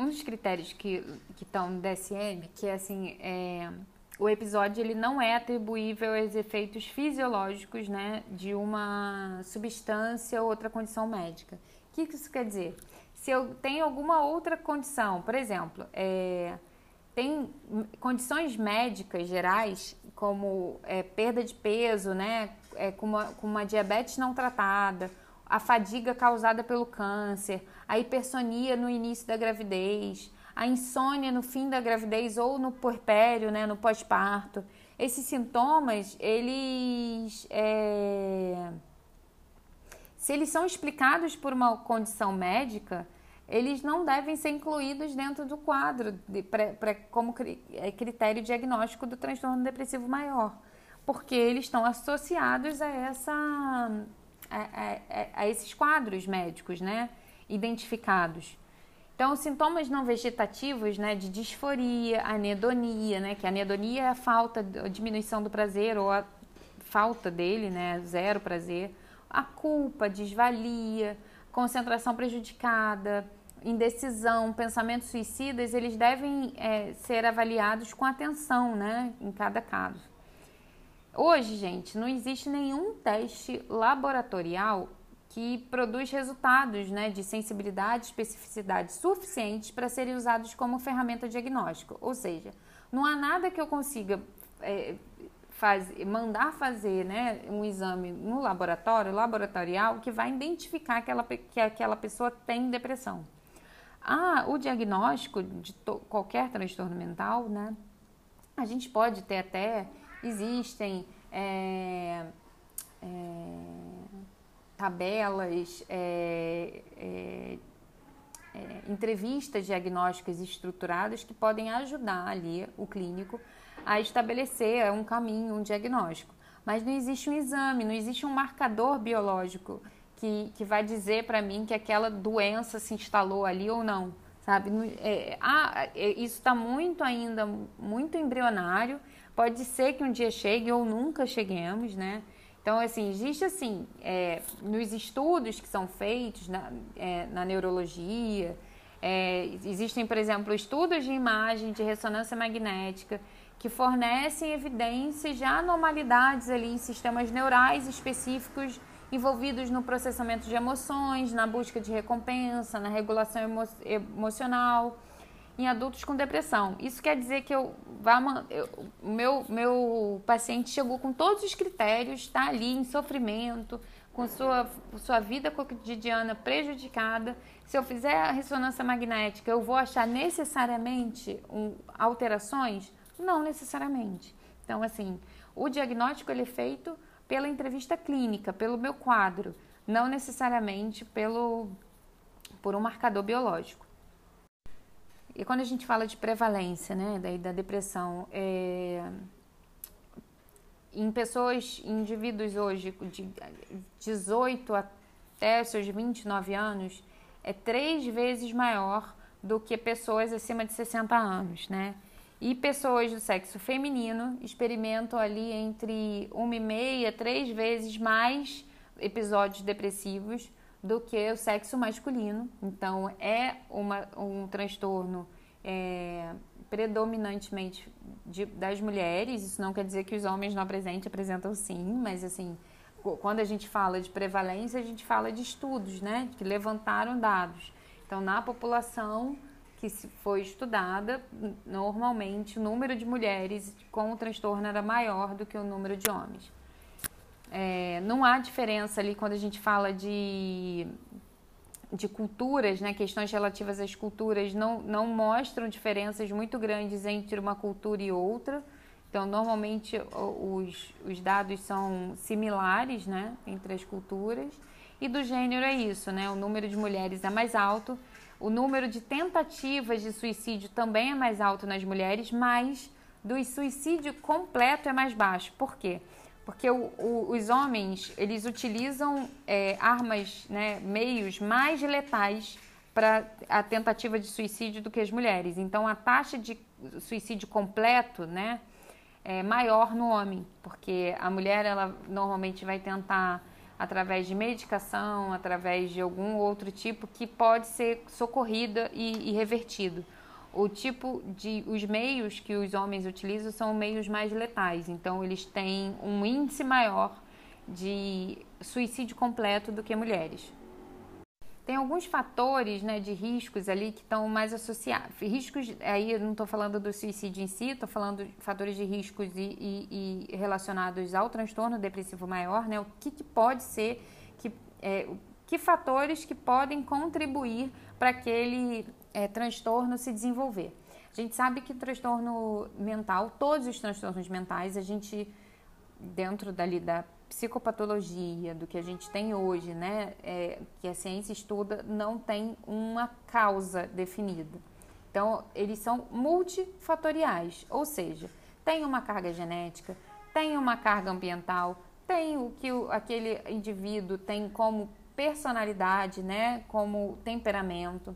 um dos critérios que estão no DSM, que é assim, é, o episódio ele não é atribuível aos efeitos fisiológicos né, de uma substância ou outra condição médica. O que isso quer dizer? Se eu tenho alguma outra condição, por exemplo, é, tem condições médicas gerais, como é, perda de peso, né, é, com, uma, com uma diabetes não tratada, a fadiga causada pelo câncer, a hipersonia no início da gravidez, a insônia no fim da gravidez ou no puerpério, né, no pós-parto. Esses sintomas, eles, é... se eles são explicados por uma condição médica, eles não devem ser incluídos dentro do quadro de, pra, pra, como é, critério diagnóstico do transtorno depressivo maior, porque eles estão associados a essa a, a, a esses quadros médicos, né, identificados. Então, sintomas não vegetativos, né, de disforia, anedonia, né, que anedonia é a falta, a diminuição do prazer ou a falta dele, né, zero prazer, a culpa, desvalia, concentração prejudicada, indecisão, pensamentos suicidas, eles devem é, ser avaliados com atenção, né, em cada caso. Hoje, gente, não existe nenhum teste laboratorial que produz resultados né, de sensibilidade e especificidade suficientes para serem usados como ferramenta diagnóstica. Ou seja, não há nada que eu consiga é, faz, mandar fazer né, um exame no laboratório, laboratorial, que vai identificar aquela, que aquela pessoa tem depressão. Ah, o diagnóstico de qualquer transtorno mental, né? A gente pode ter até existem é, é, tabelas, é, é, é, entrevistas diagnósticas estruturadas que podem ajudar ali o clínico a estabelecer um caminho, um diagnóstico. Mas não existe um exame, não existe um marcador biológico que, que vai dizer para mim que aquela doença se instalou ali ou não, sabe? É, ah, isso está muito ainda, muito embrionário Pode ser que um dia chegue ou nunca cheguemos, né? Então, assim, existe assim, é, nos estudos que são feitos na, é, na neurologia, é, existem, por exemplo, estudos de imagem de ressonância magnética que fornecem evidências de anormalidades ali em sistemas neurais específicos envolvidos no processamento de emoções, na busca de recompensa, na regulação emo emocional em adultos com depressão. Isso quer dizer que eu o meu, meu paciente chegou com todos os critérios, está ali em sofrimento, com sua, sua vida cotidiana prejudicada. Se eu fizer a ressonância magnética, eu vou achar necessariamente um, alterações? Não necessariamente. Então, assim, o diagnóstico ele é feito pela entrevista clínica, pelo meu quadro, não necessariamente pelo por um marcador biológico. E quando a gente fala de prevalência, né, da, da depressão, é, em pessoas, indivíduos hoje de 18 até seus 29 anos, é três vezes maior do que pessoas acima de 60 anos, né? E pessoas do sexo feminino experimentam ali entre uma e meia, três vezes mais episódios depressivos do que o sexo masculino. Então, é uma, um transtorno é, predominantemente de, das mulheres. Isso não quer dizer que os homens não apresentem, apresentam sim, mas assim, quando a gente fala de prevalência, a gente fala de estudos, né, que levantaram dados. Então, na população que foi estudada, normalmente o número de mulheres com o transtorno era maior do que o número de homens. É, não há diferença ali quando a gente fala de de culturas, né, questões relativas às culturas, não, não mostram diferenças muito grandes entre uma cultura e outra. Então, normalmente os, os dados são similares né, entre as culturas. E do gênero é isso, né? O número de mulheres é mais alto, o número de tentativas de suicídio também é mais alto nas mulheres, mas do suicídio completo é mais baixo. Por quê? Porque o, o, os homens eles utilizam é, armas, né, meios mais letais para a tentativa de suicídio do que as mulheres. Então a taxa de suicídio completo, né, é maior no homem, porque a mulher ela normalmente vai tentar através de medicação, através de algum outro tipo que pode ser socorrida e, e revertido o tipo de os meios que os homens utilizam são meios mais letais, então eles têm um índice maior de suicídio completo do que mulheres. Tem alguns fatores né, de riscos ali que estão mais associados. Riscos, aí eu não estou falando do suicídio em si, estou falando de fatores de riscos e, e, e, relacionados ao transtorno depressivo maior, né? O que, que pode ser, que, é, que fatores que podem contribuir para aquele é, transtorno se desenvolver. A gente sabe que transtorno mental, todos os transtornos mentais, a gente, dentro dali da psicopatologia, do que a gente tem hoje, né, é, que a ciência estuda, não tem uma causa definida. Então, eles são multifatoriais, ou seja, tem uma carga genética, tem uma carga ambiental, tem o que o, aquele indivíduo tem como personalidade, né, como temperamento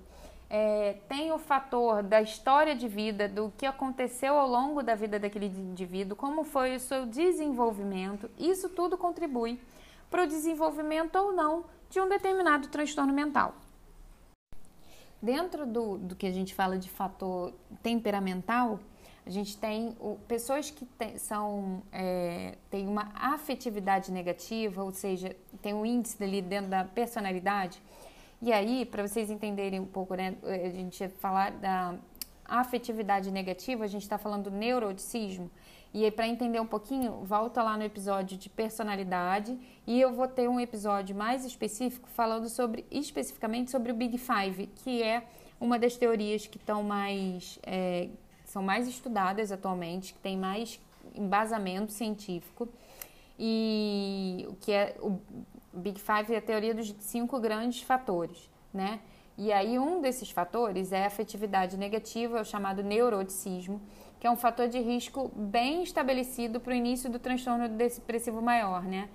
é, tem o fator da história de vida, do que aconteceu ao longo da vida daquele indivíduo, como foi o seu desenvolvimento, isso tudo contribui para o desenvolvimento ou não de um determinado transtorno mental. Dentro do, do que a gente fala de fator temperamental, a gente tem o, pessoas que são, é, têm uma afetividade negativa, ou seja, tem um índice ali dentro da personalidade e aí, para vocês entenderem um pouco, né, a gente ia falar da afetividade negativa, a gente está falando do neuroticismo. E aí, para entender um pouquinho, volta lá no episódio de personalidade e eu vou ter um episódio mais específico falando sobre especificamente sobre o Big Five, que é uma das teorias que estão mais é, são mais estudadas atualmente, que tem mais embasamento científico e o que é o Big Five é a teoria dos cinco grandes fatores, né? E aí um desses fatores é a afetividade negativa, é o chamado neuroticismo, que é um fator de risco bem estabelecido para o início do transtorno depressivo maior, né?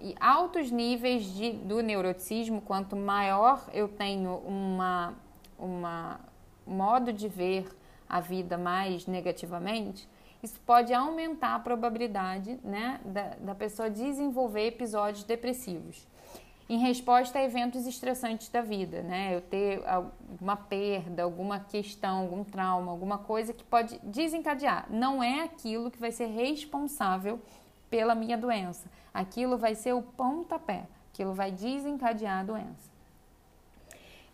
E altos níveis de, do neuroticismo, quanto maior eu tenho uma, uma modo de ver a vida mais negativamente, isso pode aumentar a probabilidade né, da, da pessoa desenvolver episódios depressivos. Em resposta a eventos estressantes da vida, né? Eu ter alguma perda, alguma questão, algum trauma, alguma coisa que pode desencadear. Não é aquilo que vai ser responsável pela minha doença. Aquilo vai ser o pontapé, aquilo vai desencadear a doença.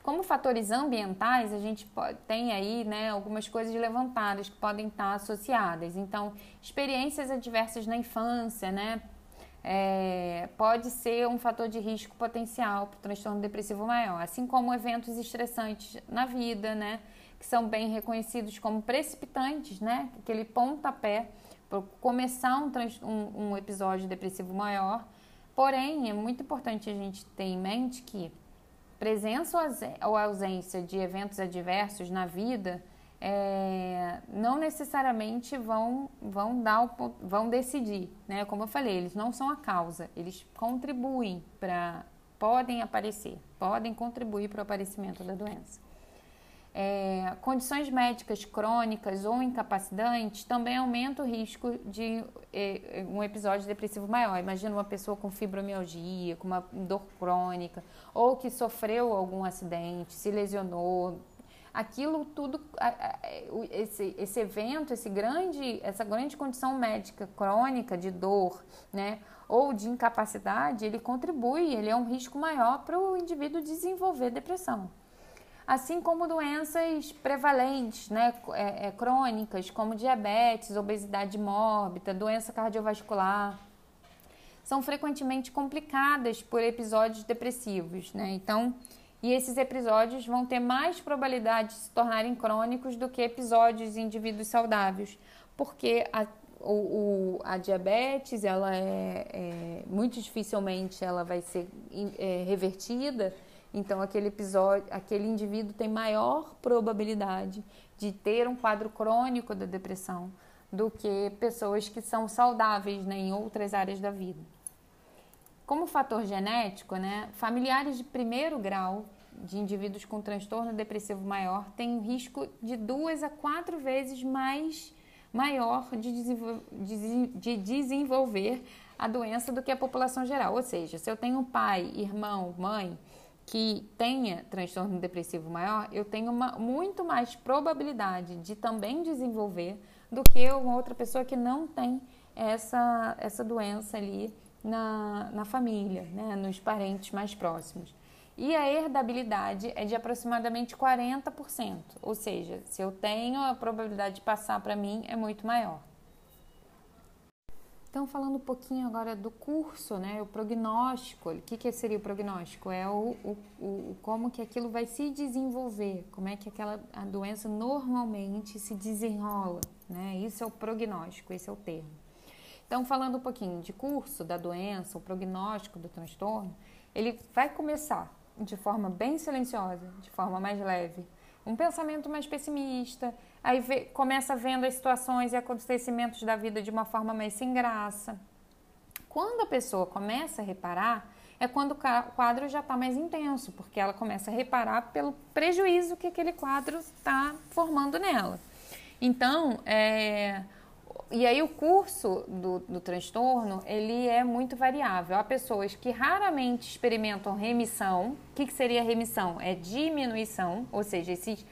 Como fatores ambientais, a gente tem aí né, algumas coisas levantadas que podem estar associadas. Então, experiências adversas na infância, né? É, pode ser um fator de risco potencial para o transtorno depressivo maior, assim como eventos estressantes na vida, né, que são bem reconhecidos como precipitantes, né, aquele pontapé para começar um, um, um episódio depressivo maior. Porém, é muito importante a gente ter em mente que presença ou ausência de eventos adversos na vida é, não necessariamente vão, vão, dar o, vão decidir, né? Como eu falei, eles não são a causa, eles contribuem para, podem aparecer, podem contribuir para o aparecimento da doença. É, condições médicas crônicas ou incapacitantes também aumentam o risco de é, um episódio depressivo maior. Imagina uma pessoa com fibromialgia, com uma dor crônica, ou que sofreu algum acidente, se lesionou. Aquilo tudo, esse, esse evento, esse grande, essa grande condição médica crônica de dor, né, ou de incapacidade, ele contribui, ele é um risco maior para o indivíduo desenvolver depressão assim como doenças prevalentes, né, é, é, crônicas, como diabetes, obesidade mórbida, doença cardiovascular, são frequentemente complicadas por episódios depressivos, né? Então, E esses episódios vão ter mais probabilidade de se tornarem crônicos do que episódios em indivíduos saudáveis, porque a, o, o, a diabetes, ela é, é, muito dificilmente ela vai ser é, revertida. Então aquele episódio, aquele indivíduo tem maior probabilidade de ter um quadro crônico da depressão do que pessoas que são saudáveis né, em outras áreas da vida. Como fator genético, né, familiares de primeiro grau de indivíduos com transtorno depressivo maior têm um risco de duas a quatro vezes mais maior de, desenvol de desenvolver a doença do que a população geral. Ou seja, se eu tenho um pai, irmão, mãe que tenha transtorno depressivo maior, eu tenho uma, muito mais probabilidade de também desenvolver do que uma outra pessoa que não tem essa, essa doença ali na, na família, né, nos parentes mais próximos. E a herdabilidade é de aproximadamente 40%, ou seja, se eu tenho, a probabilidade de passar para mim é muito maior. Então, falando um pouquinho agora do curso, né, o prognóstico, o que, que seria o prognóstico? É o, o, o, como que aquilo vai se desenvolver, como é que aquela a doença normalmente se desenrola, né? Isso é o prognóstico, esse é o termo. Então, falando um pouquinho de curso da doença, o prognóstico do transtorno, ele vai começar de forma bem silenciosa, de forma mais leve, um pensamento mais pessimista, aí vê, começa vendo as situações e acontecimentos da vida de uma forma mais sem graça. Quando a pessoa começa a reparar, é quando o quadro já está mais intenso, porque ela começa a reparar pelo prejuízo que aquele quadro está formando nela. Então, é, e aí o curso do, do transtorno, ele é muito variável. Há pessoas que raramente experimentam remissão. O que, que seria remissão? É diminuição, ou seja, esses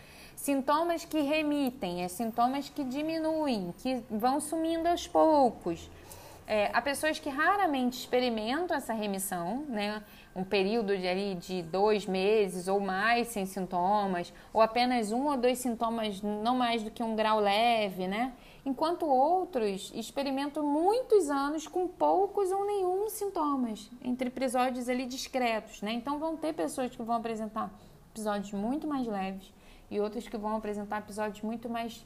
sintomas que remitem, é sintomas que diminuem, que vão sumindo aos poucos. É, há pessoas que raramente experimentam essa remissão, né? um período de, ali, de dois meses ou mais sem sintomas, ou apenas um ou dois sintomas, não mais do que um grau leve, né? enquanto outros experimentam muitos anos com poucos ou nenhum sintomas, entre episódios ali discretos, né? Então vão ter pessoas que vão apresentar episódios muito mais leves e outros que vão apresentar episódios muito mais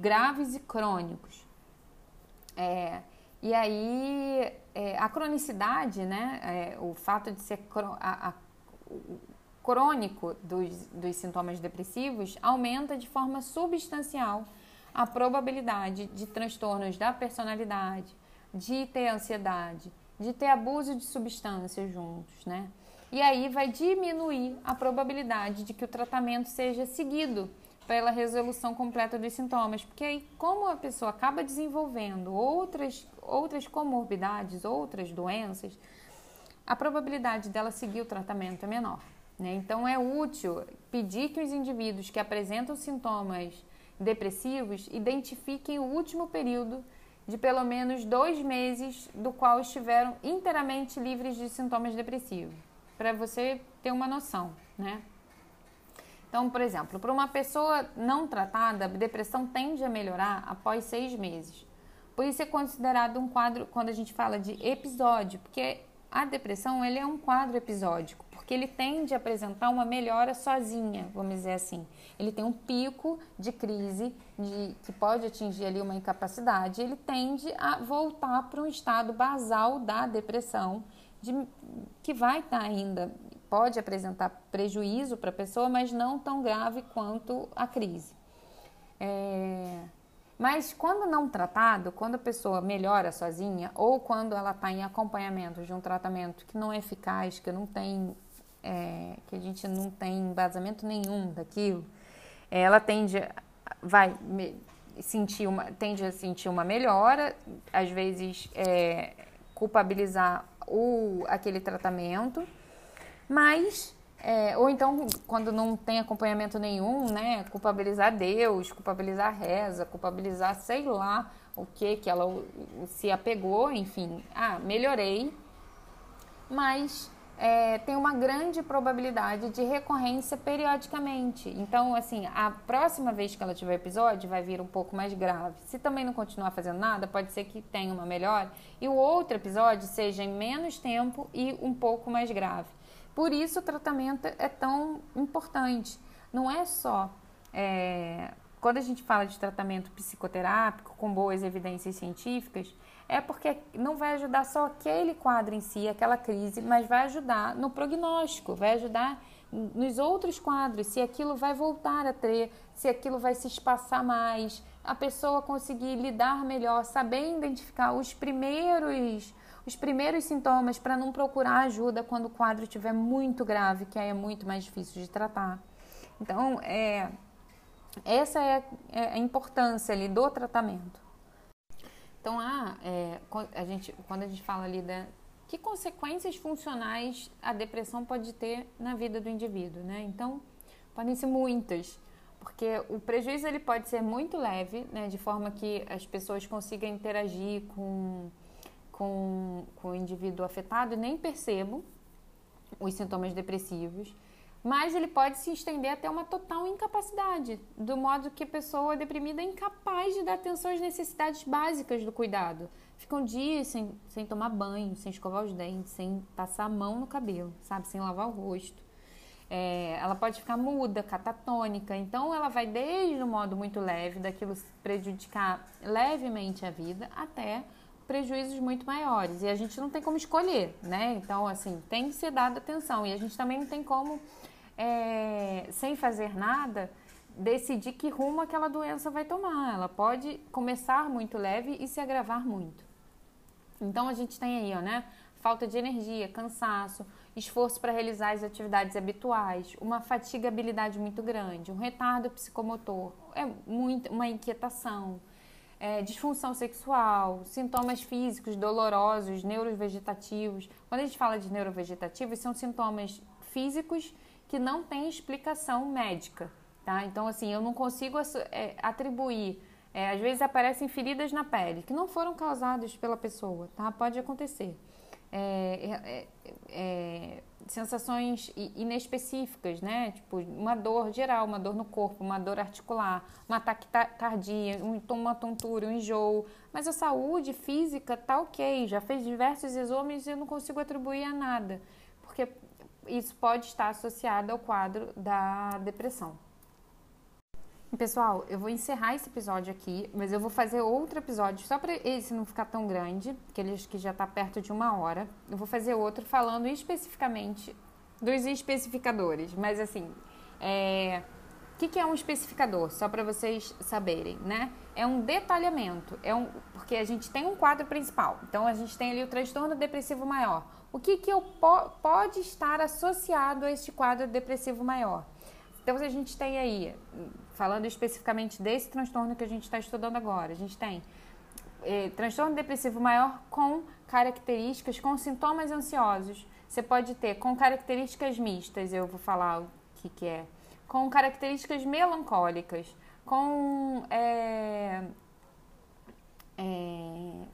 graves e crônicos. É, e aí é, a cronicidade, né? É, o fato de ser a, a, crônico dos, dos sintomas depressivos aumenta de forma substancial a probabilidade de transtornos da personalidade, de ter ansiedade, de ter abuso de substâncias juntos, né? E aí vai diminuir a probabilidade de que o tratamento seja seguido pela resolução completa dos sintomas, porque aí como a pessoa acaba desenvolvendo outras outras comorbidades, outras doenças, a probabilidade dela seguir o tratamento é menor. Né? Então é útil pedir que os indivíduos que apresentam sintomas depressivos identifiquem o último período de pelo menos dois meses do qual estiveram inteiramente livres de sintomas depressivos, para você ter uma noção, né? Então, por exemplo, para uma pessoa não tratada, a depressão tende a melhorar após seis meses. Por isso é considerado um quadro, quando a gente fala de episódio, porque a depressão ele é um quadro episódico porque ele tende a apresentar uma melhora sozinha, vamos dizer assim. Ele tem um pico de crise de, que pode atingir ali uma incapacidade, ele tende a voltar para um estado basal da depressão, de, que vai estar tá ainda, pode apresentar prejuízo para a pessoa, mas não tão grave quanto a crise. É, mas quando não tratado, quando a pessoa melhora sozinha ou quando ela está em acompanhamento de um tratamento que não é eficaz, que não tem, é, que a gente não tem embasamento nenhum daquilo, ela tende, vai sentir uma, tende a sentir uma melhora, às vezes é, culpabilizar o, aquele tratamento, mas é, ou então, quando não tem acompanhamento nenhum, né? Culpabilizar Deus, culpabilizar a reza, culpabilizar sei lá o que que ela se apegou, enfim. Ah, melhorei, mas é, tem uma grande probabilidade de recorrência periodicamente. Então, assim, a próxima vez que ela tiver episódio vai vir um pouco mais grave. Se também não continuar fazendo nada, pode ser que tenha uma melhora e o outro episódio seja em menos tempo e um pouco mais grave. Por isso o tratamento é tão importante. Não é só é, quando a gente fala de tratamento psicoterápico com boas evidências científicas, é porque não vai ajudar só aquele quadro em si, aquela crise, mas vai ajudar no prognóstico, vai ajudar nos outros quadros, se aquilo vai voltar a ter, se aquilo vai se espaçar mais, a pessoa conseguir lidar melhor, saber identificar os primeiros os primeiros sintomas para não procurar ajuda quando o quadro estiver muito grave, que aí é muito mais difícil de tratar. Então, é, essa é, é a importância ali do tratamento. Então, ah, é, a gente, quando a gente fala ali da que consequências funcionais a depressão pode ter na vida do indivíduo, né? Então, podem ser muitas, porque o prejuízo ele pode ser muito leve, né, de forma que as pessoas consigam interagir com, com, com o indivíduo afetado e nem percebam os sintomas depressivos mas ele pode se estender até uma total incapacidade, do modo que a pessoa deprimida é incapaz de dar atenção às necessidades básicas do cuidado. Ficam dias sem, sem tomar banho, sem escovar os dentes, sem passar a mão no cabelo, sabe? Sem lavar o rosto. É, ela pode ficar muda, catatônica. Então, ela vai desde o modo muito leve, daquilo prejudicar levemente a vida, até prejuízos muito maiores. E a gente não tem como escolher, né? Então, assim, tem que ser dada atenção. E a gente também não tem como é, sem fazer nada, decidir que rumo aquela doença vai tomar. Ela pode começar muito leve e se agravar muito. Então a gente tem aí, ó, né? Falta de energia, cansaço, esforço para realizar as atividades habituais, uma fatigabilidade muito grande, um retardo psicomotor, é muito, uma inquietação, é, disfunção sexual, sintomas físicos dolorosos, neurovegetativos. Quando a gente fala de neurovegetativos, são sintomas físicos que não tem explicação médica, tá? Então, assim, eu não consigo é, atribuir. É, às vezes aparecem feridas na pele que não foram causadas pela pessoa, tá? Pode acontecer. É, é, é, é sensações inespecíficas, né? Tipo, uma dor geral, uma dor no corpo, uma dor articular, um ataque cardíaco, uma tontura, um enjoo. Mas a saúde física tá ok, já fez diversos exames e eu não consigo atribuir a nada. Porque isso pode estar associado ao quadro da depressão. Pessoal, eu vou encerrar esse episódio aqui, mas eu vou fazer outro episódio só para esse não ficar tão grande, que ele que já está perto de uma hora. Eu vou fazer outro falando especificamente dos especificadores, mas assim, é, o que, que, é um especificador? Só para vocês saberem, né? É um detalhamento, é um, porque a gente tem um quadro principal. Então a gente tem ali o transtorno depressivo maior. O que, que eu po pode estar associado a este quadro depressivo maior? Então, a gente tem aí, falando especificamente desse transtorno que a gente está estudando agora, a gente tem eh, transtorno depressivo maior com características, com sintomas ansiosos. Você pode ter com características mistas, eu vou falar o que, que é, com características melancólicas, com, é,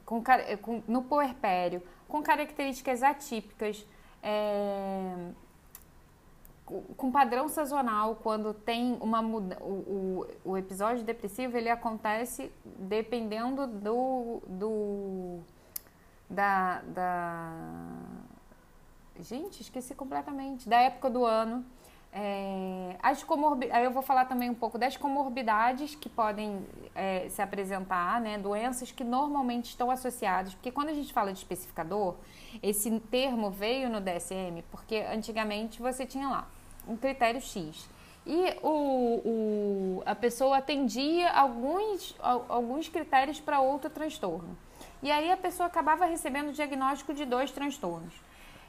com, com no puerpério, com características atípicas, é, com padrão sazonal, quando tem uma muda, o, o, o, episódio depressivo ele acontece dependendo do, do da, da gente esqueci completamente da época do ano é, as comorbi... Aí eu vou falar também um pouco das comorbidades que podem é, se apresentar, né? Doenças que normalmente estão associadas, porque quando a gente fala de especificador, esse termo veio no DSM, porque antigamente você tinha lá um critério X. E o, o, a pessoa atendia alguns, alguns critérios para outro transtorno. E aí a pessoa acabava recebendo o diagnóstico de dois transtornos.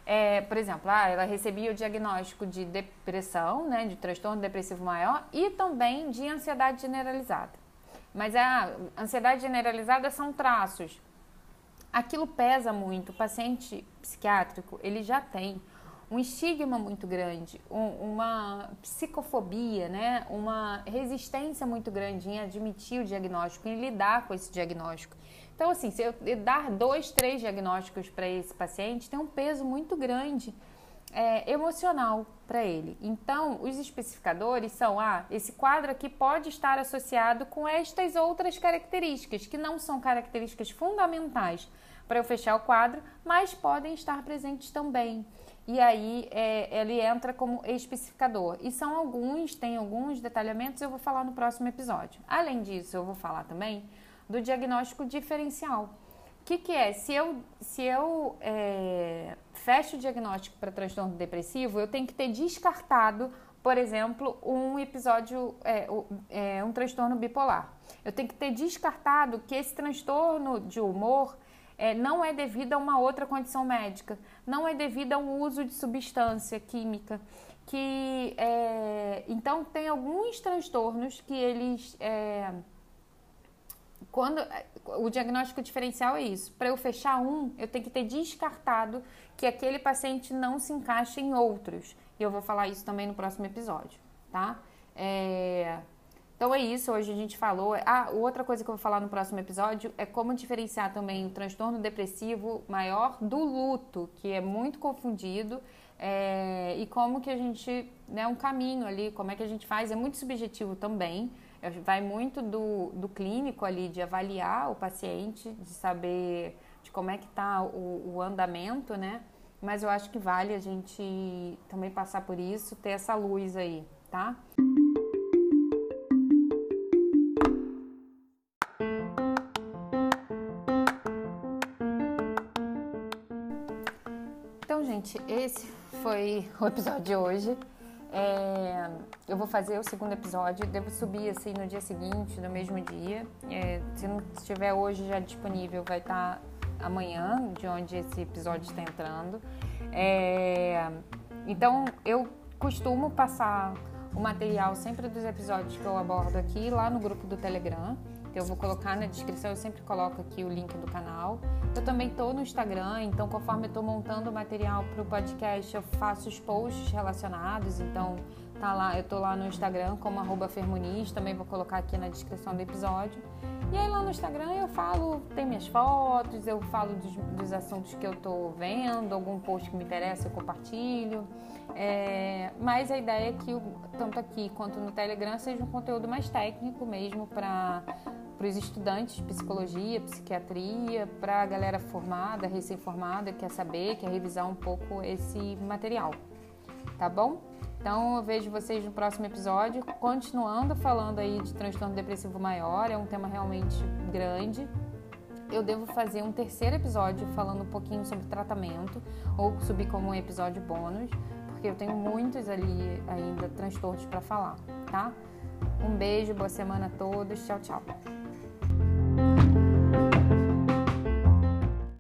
É, por exemplo, ah, ela recebia o diagnóstico de depressão, né, de transtorno depressivo maior e também de ansiedade generalizada. Mas a ansiedade generalizada são traços. Aquilo pesa muito. O paciente psiquiátrico, ele já tem um estigma muito grande, um, uma psicofobia, né? uma resistência muito grande em admitir o diagnóstico, em lidar com esse diagnóstico. Então, assim, se eu dar dois, três diagnósticos para esse paciente, tem um peso muito grande é, emocional para ele. Então, os especificadores são: ah, esse quadro aqui pode estar associado com estas outras características, que não são características fundamentais para eu fechar o quadro, mas podem estar presentes também. e aí é, ele entra como especificador. E são alguns, tem alguns detalhamentos, eu vou falar no próximo episódio. Além disso, eu vou falar também do diagnóstico diferencial. O que, que é? Se eu, se eu é, fecho o diagnóstico para transtorno depressivo, eu tenho que ter descartado, por exemplo, um episódio, é, é, um transtorno bipolar. Eu tenho que ter descartado que esse transtorno de humor é, não é devido a uma outra condição médica, não é devido a um uso de substância química, que é, então tem alguns transtornos que eles é, quando o diagnóstico diferencial é isso, para eu fechar um, eu tenho que ter descartado que aquele paciente não se encaixa em outros. E eu vou falar isso também no próximo episódio, tá? É, então é isso, hoje a gente falou. Ah, outra coisa que eu vou falar no próximo episódio é como diferenciar também o transtorno depressivo maior do luto, que é muito confundido, é, e como que a gente, né, um caminho ali, como é que a gente faz, é muito subjetivo também. Vai muito do, do clínico ali, de avaliar o paciente, de saber de como é que está o, o andamento, né? Mas eu acho que vale a gente também passar por isso, ter essa luz aí, tá? gente, esse foi o episódio de hoje. É, eu vou fazer o segundo episódio, devo subir assim no dia seguinte, no mesmo dia. É, se não estiver hoje já disponível, vai estar tá amanhã, de onde esse episódio está entrando. É, então, eu costumo passar o material sempre dos episódios que eu abordo aqui lá no grupo do Telegram. Eu vou colocar na descrição, eu sempre coloco aqui o link do canal. Eu também estou no Instagram, então conforme eu estou montando o material para o podcast, eu faço os posts relacionados. Então tá lá, eu estou lá no Instagram como arroba Fermuniz, também vou colocar aqui na descrição do episódio. E aí lá no Instagram eu falo, tem minhas fotos, eu falo dos, dos assuntos que eu estou vendo, algum post que me interessa eu compartilho. É, mas a ideia é que tanto aqui quanto no Telegram seja um conteúdo mais técnico mesmo para para os estudantes de psicologia, psiquiatria, para a galera formada, recém-formada, quer saber, quer revisar um pouco esse material. Tá bom? Então eu vejo vocês no próximo episódio, continuando falando aí de transtorno depressivo maior, é um tema realmente grande. Eu devo fazer um terceiro episódio falando um pouquinho sobre tratamento, ou subir como um episódio bônus, porque eu tenho muitos ali ainda transtornos para falar, tá? Um beijo, boa semana a todos, tchau, tchau.